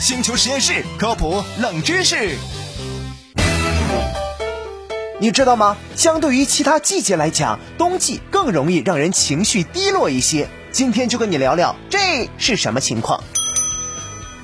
星球实验室科普冷知识。你知道吗？相对于其他季节来讲，冬季更容易让人情绪低落一些。今天就跟你聊聊这是什么情况。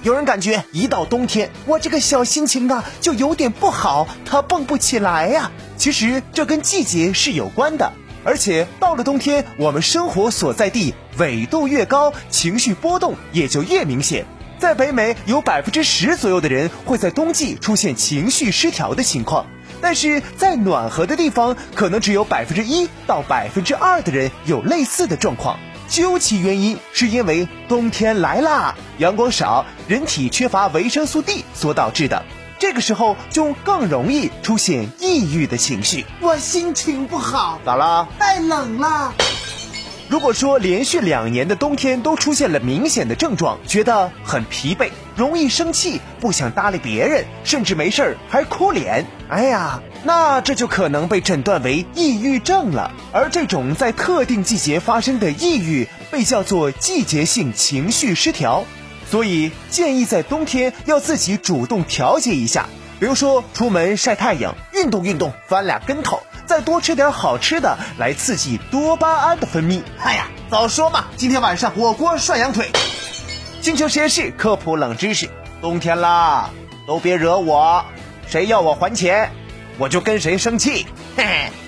有人感觉一到冬天，我这个小心情啊就有点不好，它蹦不起来呀。其实这跟季节是有关的，而且到了冬天，我们生活所在地纬度越高，情绪波动也就越明显。在北美，有百分之十左右的人会在冬季出现情绪失调的情况，但是在暖和的地方，可能只有百分之一到百分之二的人有类似的状况。究其原因，是因为冬天来啦，阳光少，人体缺乏维生素 D 所导致的。这个时候就更容易出现抑郁的情绪。我心情不好，咋了？太冷了。如果说连续两年的冬天都出现了明显的症状，觉得很疲惫，容易生气，不想搭理别人，甚至没事儿还哭脸，哎呀，那这就可能被诊断为抑郁症了。而这种在特定季节发生的抑郁，被叫做季节性情绪失调。所以建议在冬天要自己主动调节一下，比如说出门晒太阳、运动运动、翻俩跟头。再多吃点好吃的，来刺激多巴胺的分泌。哎呀，早说嘛！今天晚上火锅涮羊腿。星球实验室科普冷知识：冬天啦，都别惹我，谁要我还钱，我就跟谁生气。嘿嘿。